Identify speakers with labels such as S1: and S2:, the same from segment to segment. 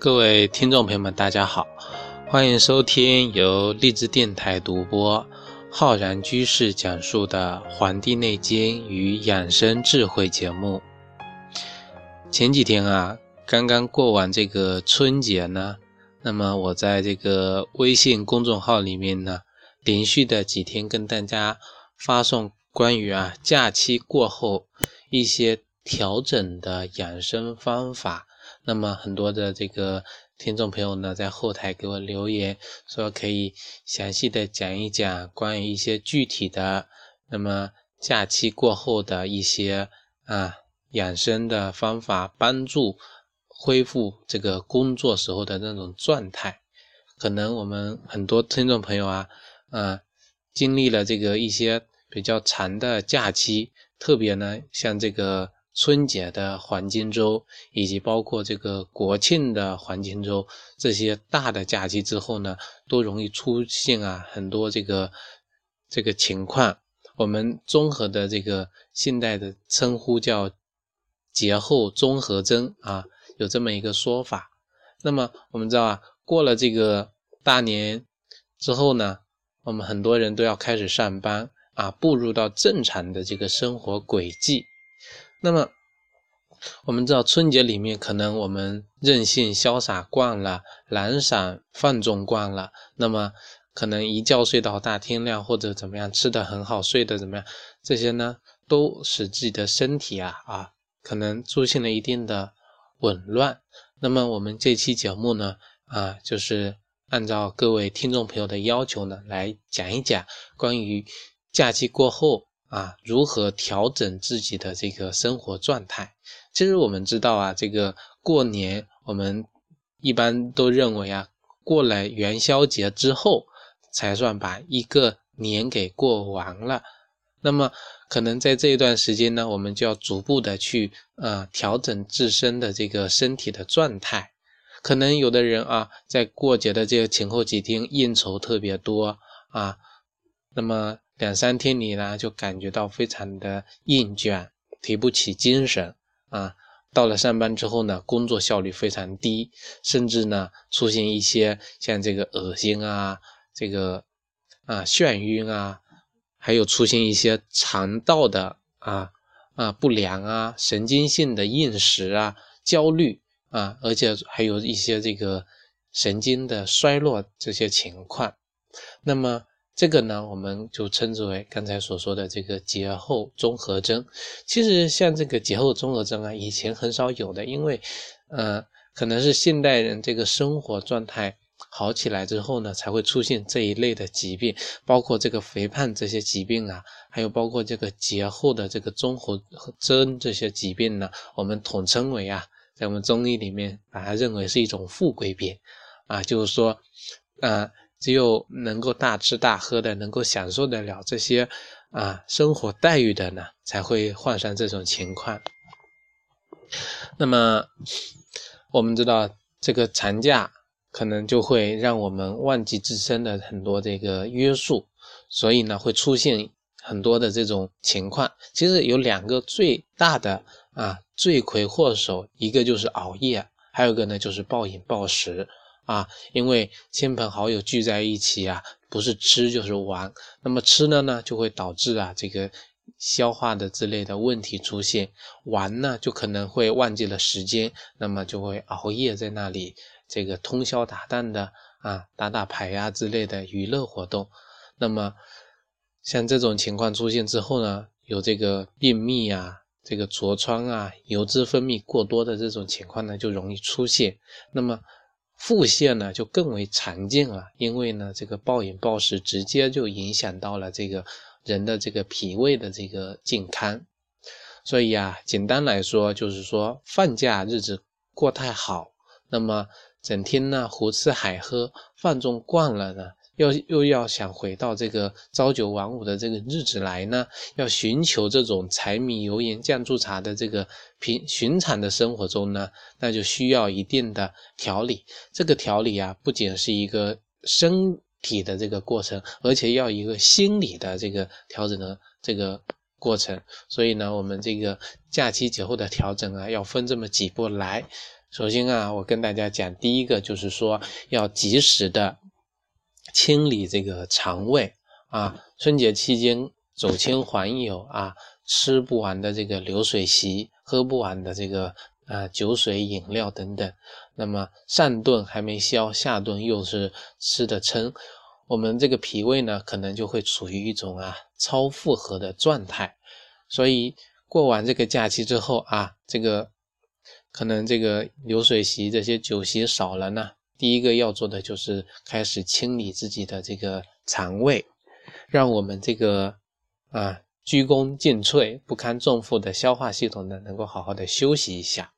S1: 各位听众朋友们，大家好，欢迎收听由荔枝电台独播、浩然居士讲述的《黄帝内经与养生智慧》节目。前几天啊，刚刚过完这个春节呢，那么我在这个微信公众号里面呢，连续的几天跟大家发送关于啊假期过后一些调整的养生方法。那么很多的这个听众朋友呢，在后台给我留言说，可以详细的讲一讲关于一些具体的，那么假期过后的一些啊养生的方法，帮助恢复这个工作时候的那种状态。可能我们很多听众朋友啊，啊经历了这个一些比较长的假期，特别呢像这个。春节的黄金周，以及包括这个国庆的黄金周，这些大的假期之后呢，都容易出现啊很多这个这个情况。我们综合的这个现代的称呼叫节后综合征啊，有这么一个说法。那么我们知道啊，过了这个大年之后呢，我们很多人都要开始上班啊，步入到正常的这个生活轨迹。那么，我们知道春节里面可能我们任性潇洒惯了，懒散放纵惯了，那么可能一觉睡到大天亮，或者怎么样，吃的很好，睡得怎么样，这些呢，都使自己的身体啊啊，可能出现了一定的紊乱。那么我们这期节目呢，啊，就是按照各位听众朋友的要求呢，来讲一讲关于假期过后。啊，如何调整自己的这个生活状态？其实我们知道啊，这个过年我们一般都认为啊，过了元宵节之后才算把一个年给过完了。那么可能在这一段时间呢，我们就要逐步的去呃调整自身的这个身体的状态。可能有的人啊，在过节的这个前后几天应酬特别多啊，那么。两三天里呢，就感觉到非常的厌倦，提不起精神啊。到了上班之后呢，工作效率非常低，甚至呢出现一些像这个恶心啊、这个啊眩晕啊，还有出现一些肠道的啊啊不良啊、神经性的厌食啊、焦虑啊，而且还有一些这个神经的衰弱这些情况，那么。这个呢，我们就称之为刚才所说的这个节后综合征。其实像这个节后综合征啊，以前很少有的，因为，呃，可能是现代人这个生活状态好起来之后呢，才会出现这一类的疾病，包括这个肥胖这些疾病啊，还有包括这个节后的这个综合征这些疾病呢，我们统称为啊，在我们中医里面把它认为是一种富贵病啊，就是说，啊。只有能够大吃大喝的，能够享受得了这些啊生活待遇的呢，才会患上这种情况。那么我们知道，这个长假可能就会让我们忘记自身的很多这个约束，所以呢，会出现很多的这种情况。其实有两个最大的啊罪魁祸首，一个就是熬夜，还有一个呢就是暴饮暴食。啊，因为亲朋好友聚在一起啊，不是吃就是玩。那么吃了呢，就会导致啊这个消化的之类的问题出现；玩呢，就可能会忘记了时间，那么就会熬夜在那里这个通宵达旦的啊打打牌呀之类的娱乐活动。那么像这种情况出现之后呢，有这个便秘啊、这个痤疮啊、油脂分泌过多的这种情况呢，就容易出现。那么腹泻呢就更为常见了，因为呢这个暴饮暴食直接就影响到了这个人的这个脾胃的这个健康，所以啊简单来说就是说放假日子过太好，那么整天呢胡吃海喝放纵惯了呢。又又要想回到这个朝九晚五的这个日子来呢，要寻求这种柴米油盐酱醋茶的这个平寻常的生活中呢，那就需要一定的调理。这个调理啊，不仅是一个身体的这个过程，而且要一个心理的这个调整的这个过程。所以呢，我们这个假期节后的调整啊，要分这么几步来。首先啊，我跟大家讲，第一个就是说要及时的清理这个肠胃啊。春节期间走亲访友啊，吃不完的这个流水席，喝不完的这个啊酒水饮料等等，那么上顿还没消，下顿又是吃的撑，我们这个脾胃呢，可能就会处于一种啊超负荷的状态。所以过完这个假期之后啊，这个。可能这个流水席这些酒席少了呢，第一个要做的就是开始清理自己的这个肠胃，让我们这个啊鞠躬尽瘁、不堪重负的消化系统呢，能够好好的休息一下。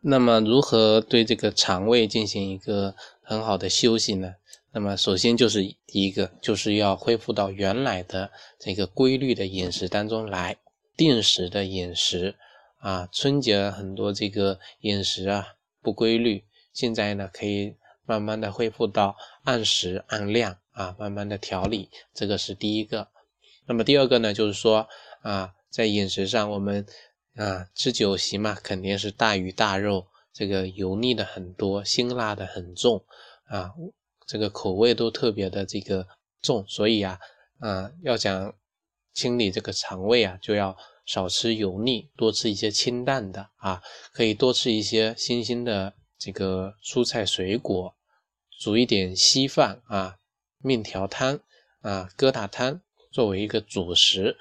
S1: 那么，如何对这个肠胃进行一个很好的休息呢？那么，首先就是第一个，就是要恢复到原来的这个规律的饮食当中来，定时的饮食啊。春节很多这个饮食啊不规律，现在呢可以慢慢的恢复到按时按量啊，慢慢的调理，这个是第一个。那么第二个呢，就是说啊，在饮食上我们啊吃酒席嘛，肯定是大鱼大肉，这个油腻的很多，辛辣的很重啊。这个口味都特别的这个重，所以啊，啊，要想清理这个肠胃啊，就要少吃油腻，多吃一些清淡的啊，可以多吃一些新鲜的这个蔬菜水果，煮一点稀饭啊，面条汤啊，疙瘩汤作为一个主食，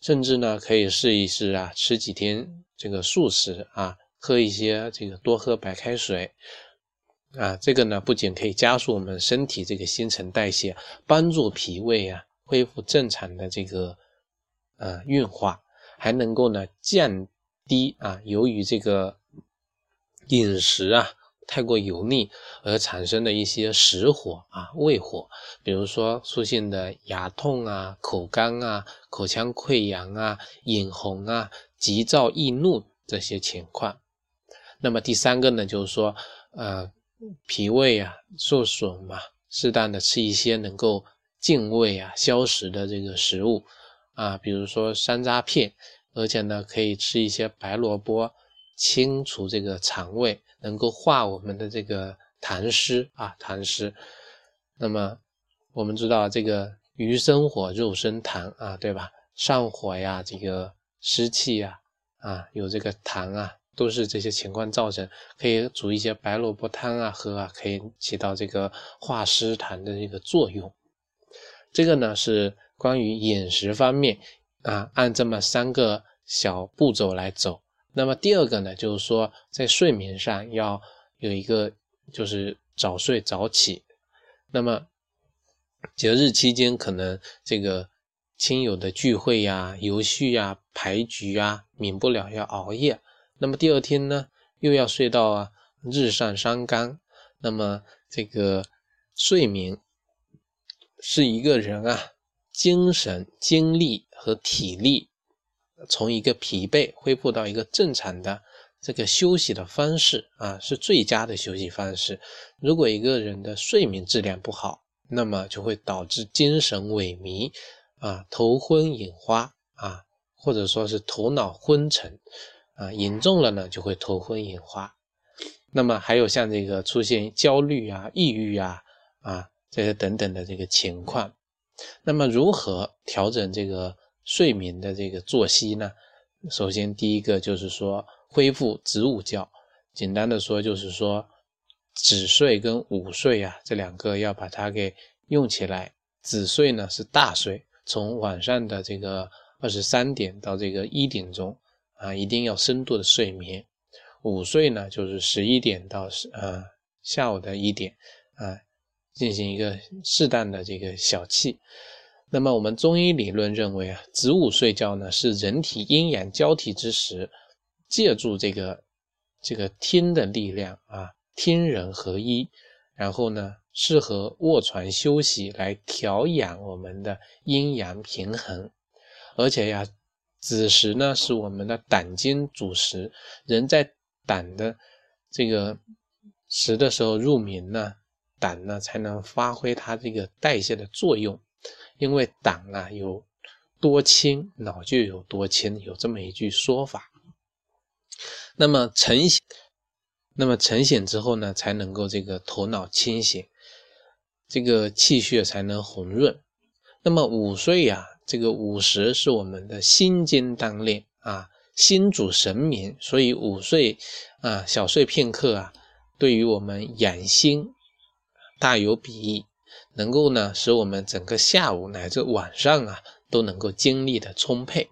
S1: 甚至呢可以试一试啊，吃几天这个素食啊，喝一些这个多喝白开水。啊，这个呢不仅可以加速我们身体这个新陈代谢，帮助脾胃啊恢复正常的这个呃运化，还能够呢降低啊由于这个饮食啊太过油腻而产生的一些实火啊胃火，比如说出现的牙痛啊、口干啊、口腔溃疡啊、眼红啊、急躁易怒这些情况。那么第三个呢，就是说呃。脾胃啊受损嘛，适当的吃一些能够进胃啊消食的这个食物啊，比如说山楂片，而且呢可以吃一些白萝卜，清除这个肠胃，能够化我们的这个痰湿啊痰湿。那么我们知道这个鱼生火，肉生痰啊，对吧？上火呀，这个湿气呀，啊有这个痰啊。都是这些情况造成，可以煮一些白萝卜汤啊喝啊，可以起到这个化湿痰的这个作用。这个呢是关于饮食方面啊，按这么三个小步骤来走。那么第二个呢，就是说在睡眠上要有一个就是早睡早起。那么节日期间可能这个亲友的聚会呀、游戏呀、牌局啊，免不了要熬夜。那么第二天呢，又要睡到啊日上三竿。那么这个睡眠是一个人啊精神、精力和体力从一个疲惫恢复到一个正常的这个休息的方式啊，是最佳的休息方式。如果一个人的睡眠质量不好，那么就会导致精神萎靡啊、头昏眼花啊，或者说是头脑昏沉。啊，严重了呢，就会头昏眼花。那么还有像这个出现焦虑啊、抑郁啊、啊这些等等的这个情况。那么如何调整这个睡眠的这个作息呢？首先第一个就是说恢复子午觉。简单的说就是说，子睡跟午睡啊这两个要把它给用起来。子睡呢是大睡，从晚上的这个二十三点到这个一点钟。啊，一定要深度的睡眠。午睡呢，就是十一点到十呃下午的一点啊，进行一个适当的这个小憩。那么我们中医理论认为啊，子午睡觉呢是人体阴阳交替之时，借助这个这个天的力量啊，天人合一，然后呢适合卧床休息来调养我们的阴阳平衡，而且呀。子时呢是我们的胆经主时，人在胆的这个时的时候入眠呢，胆呢才能发挥它这个代谢的作用，因为胆啊有多清，脑就有多清，有这么一句说法。那么晨醒，那么晨醒之后呢，才能够这个头脑清醒，这个气血才能红润。那么午睡呀，这个午时是我们的心经当练啊，心主神明，所以午睡啊，小睡片刻啊，对于我们养心大有裨益，能够呢使我们整个下午乃至晚上啊，都能够精力的充沛。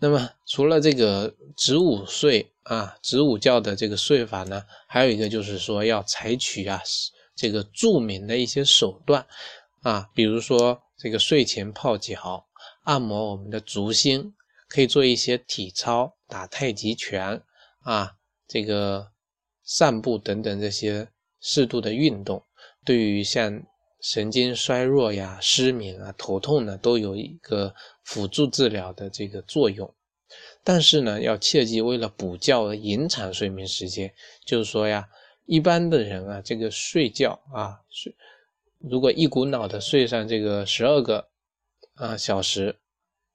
S1: 那么，除了这个子午睡啊，子午觉的这个睡法呢，还有一个就是说要采取啊这个著名的一些手段啊，比如说这个睡前泡脚、按摩我们的足心，可以做一些体操、打太极拳啊，这个散步等等这些适度的运动，对于像。神经衰弱呀、失眠啊、头痛呢，都有一个辅助治疗的这个作用。但是呢，要切记，为了补觉而延长睡眠时间，就是说呀，一般的人啊，这个睡觉啊，睡如果一股脑的睡上这个十二个啊小时，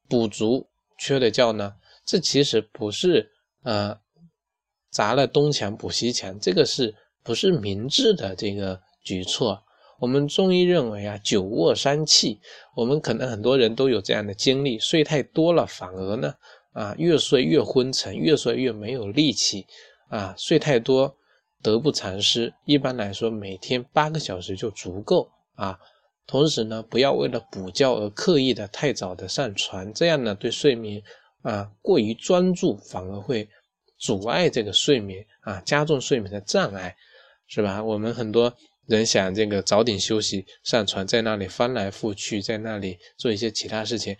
S1: 补足缺的觉呢，这其实不是呃砸了东墙补西墙，这个是不是明智的这个举措？我们中医认为啊，久卧伤气。我们可能很多人都有这样的经历，睡太多了，反而呢，啊，越睡越昏沉，越睡越没有力气，啊，睡太多得不偿失。一般来说，每天八个小时就足够啊。同时呢，不要为了补觉而刻意的太早的上床，这样呢，对睡眠啊过于专注，反而会阻碍这个睡眠啊，加重睡眠的障碍，是吧？我们很多。人想这个早点休息上床，在那里翻来覆去，在那里做一些其他事情，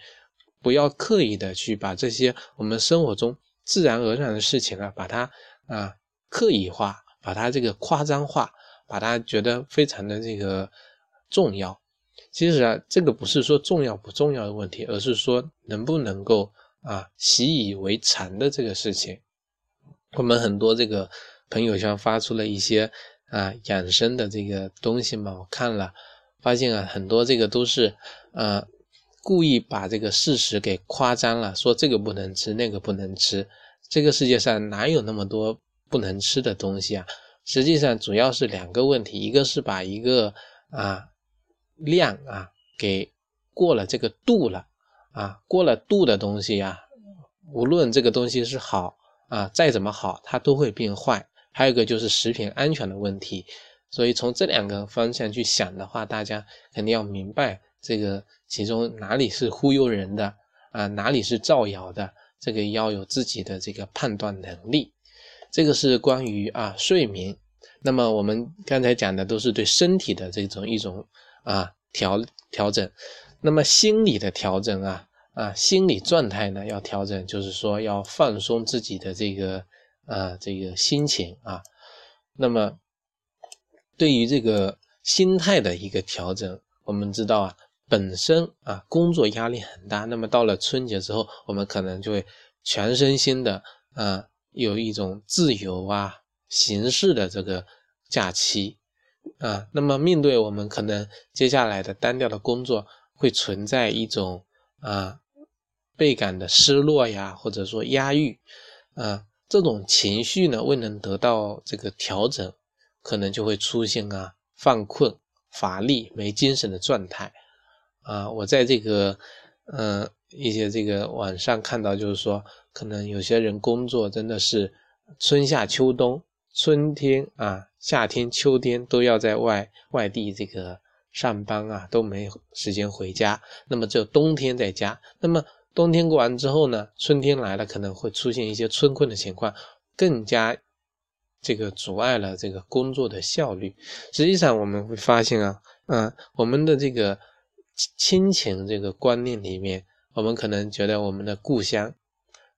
S1: 不要刻意的去把这些我们生活中自然而然的事情啊，把它啊刻意化，把它这个夸张化，把它觉得非常的这个重要。其实啊，这个不是说重要不重要的问题，而是说能不能够啊习以为常的这个事情。我们很多这个朋友圈发出了一些。啊，养生的这个东西嘛，我看了，发现啊，很多这个都是，呃，故意把这个事实给夸张了，说这个不能吃，那个不能吃。这个世界上哪有那么多不能吃的东西啊？实际上主要是两个问题，一个是把一个啊量啊给过了这个度了啊，过了度的东西呀，无论这个东西是好啊，再怎么好，它都会变坏。还有一个就是食品安全的问题，所以从这两个方向去想的话，大家肯定要明白这个其中哪里是忽悠人的啊，哪里是造谣的，这个要有自己的这个判断能力。这个是关于啊睡眠。那么我们刚才讲的都是对身体的这种一种啊调调整，那么心理的调整啊啊心理状态呢要调整，就是说要放松自己的这个。啊，这个心情啊，那么对于这个心态的一个调整，我们知道啊，本身啊工作压力很大，那么到了春节之后，我们可能就会全身心的啊有一种自由啊形式的这个假期啊，那么面对我们可能接下来的单调的工作，会存在一种啊倍感的失落呀，或者说压抑啊。这种情绪呢未能得到这个调整，可能就会出现啊犯困、乏力、没精神的状态啊。我在这个嗯一些这个网上看到，就是说可能有些人工作真的是春夏秋冬，春天啊、夏天、秋天都要在外外地这个上班啊，都没时间回家，那么只有冬天在家，那么。冬天过完之后呢，春天来了，可能会出现一些春困的情况，更加这个阻碍了这个工作的效率。实际上我们会发现啊，嗯，我们的这个亲情这个观念里面，我们可能觉得我们的故乡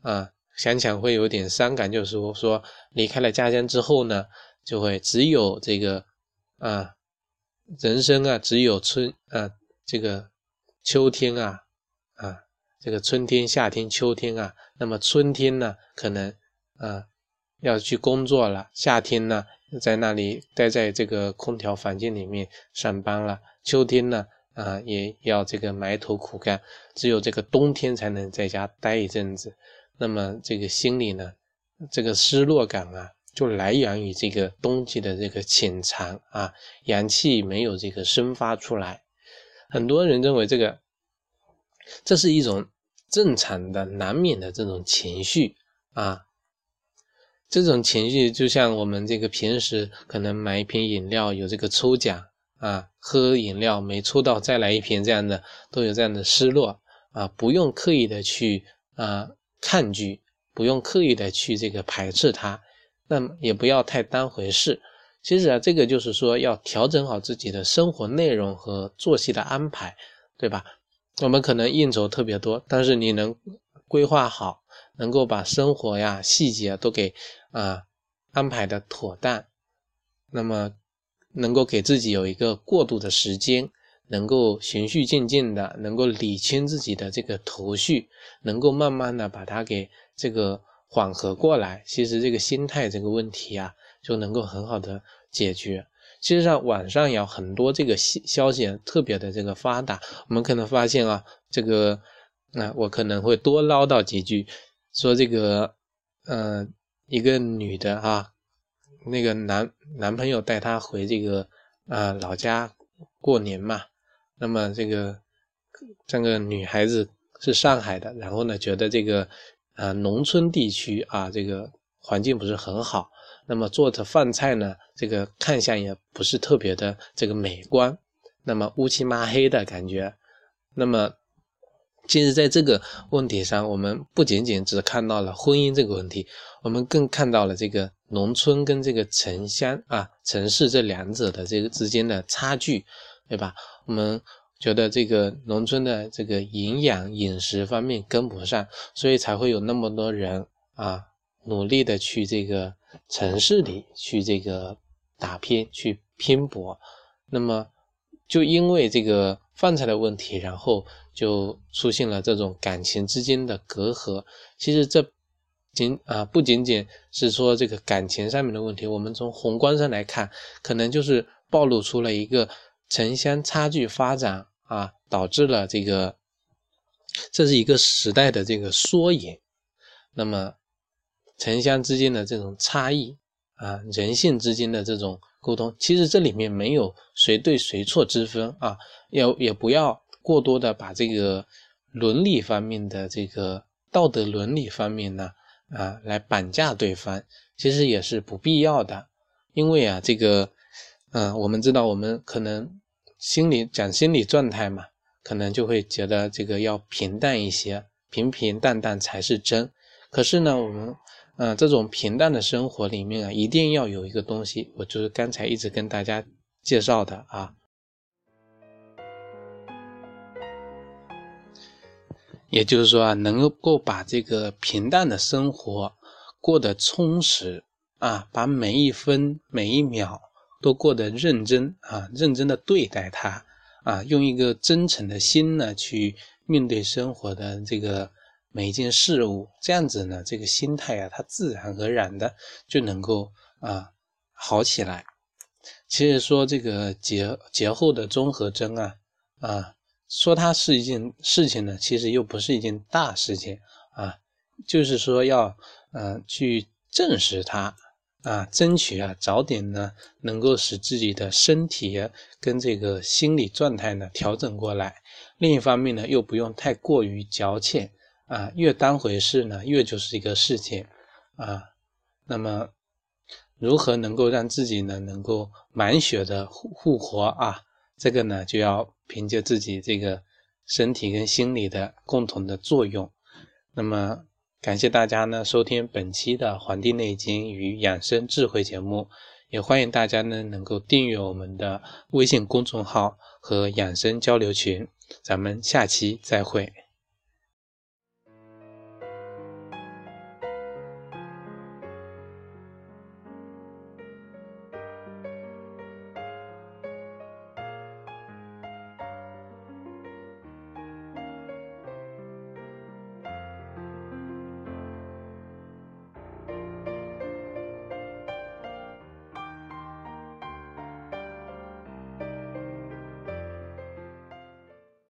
S1: 啊，想想会有点伤感，就是说说离开了家乡之后呢，就会只有这个啊，人生啊，只有春啊，这个秋天啊，啊。这个春天、夏天、秋天啊，那么春天呢，可能啊要去工作了；夏天呢，在那里待在这个空调房间里面上班了；秋天呢，啊，也要这个埋头苦干，只有这个冬天才能在家待一阵子。那么这个心里呢，这个失落感啊，就来源于这个冬季的这个潜藏啊，阳气没有这个生发出来。很多人认为这个，这是一种正常的、难免的这种情绪啊。这种情绪就像我们这个平时可能买一瓶饮料有这个抽奖啊，喝饮料没抽到再来一瓶这样的，都有这样的失落啊，不用刻意的去啊。抗拒，不用刻意的去这个排斥它，那么也不要太当回事。其实啊，这个就是说要调整好自己的生活内容和作息的安排，对吧？我们可能应酬特别多，但是你能规划好，能够把生活呀细节都给啊安排的妥当，那么能够给自己有一个过渡的时间。能够循序渐进的，能够理清自己的这个头绪，能够慢慢的把它给这个缓和过来。其实这个心态这个问题啊，就能够很好的解决。其实上网上有很多这个消消息特别的这个发达，我们可能发现啊，这个那我可能会多唠叨几句，说这个呃一个女的啊，那个男男朋友带她回这个啊老家过年嘛。那么这个这个女孩子是上海的，然后呢，觉得这个呃农村地区啊，这个环境不是很好，那么做的饭菜呢，这个看相也不是特别的这个美观，那么乌漆抹黑的感觉。那么其实在这个问题上，我们不仅仅只看到了婚姻这个问题，我们更看到了这个农村跟这个城乡啊城市这两者的这个之间的差距。对吧？我们觉得这个农村的这个营养饮食方面跟不上，所以才会有那么多人啊努力的去这个城市里去这个打拼去拼搏。那么就因为这个饭菜的问题，然后就出现了这种感情之间的隔阂。其实这仅啊不仅仅是说这个感情上面的问题，我们从宏观上来看，可能就是暴露出了一个。城乡差距发展啊，导致了这个，这是一个时代的这个缩影。那么，城乡之间的这种差异啊，人性之间的这种沟通，其实这里面没有谁对谁错之分啊，也也不要过多的把这个伦理方面的这个道德伦理方面呢啊来绑架对方，其实也是不必要的，因为啊这个，嗯，我们知道我们可能。心理讲心理状态嘛，可能就会觉得这个要平淡一些，平平淡淡才是真。可是呢，我们，嗯，这种平淡的生活里面啊，一定要有一个东西，我就是刚才一直跟大家介绍的啊，也就是说啊，能够把这个平淡的生活过得充实啊，把每一分每一秒。都过得认真啊，认真的对待它啊，用一个真诚的心呢去面对生活的这个每一件事物，这样子呢，这个心态啊，它自然而然的就能够啊好起来。其实说这个节节后的综合征啊啊，说它是一件事情呢，其实又不是一件大事情啊，就是说要嗯去正视它。啊，争取啊，早点呢，能够使自己的身体跟这个心理状态呢调整过来。另一方面呢，又不用太过于矫情啊，越当回事呢，越就是一个事情啊。那么，如何能够让自己呢，能够满血的复复活啊？这个呢，就要凭借自己这个身体跟心理的共同的作用。那么。感谢大家呢收听本期的《黄帝内经与养生智慧》节目，也欢迎大家呢能够订阅我们的微信公众号和养生交流群。咱们下期再会。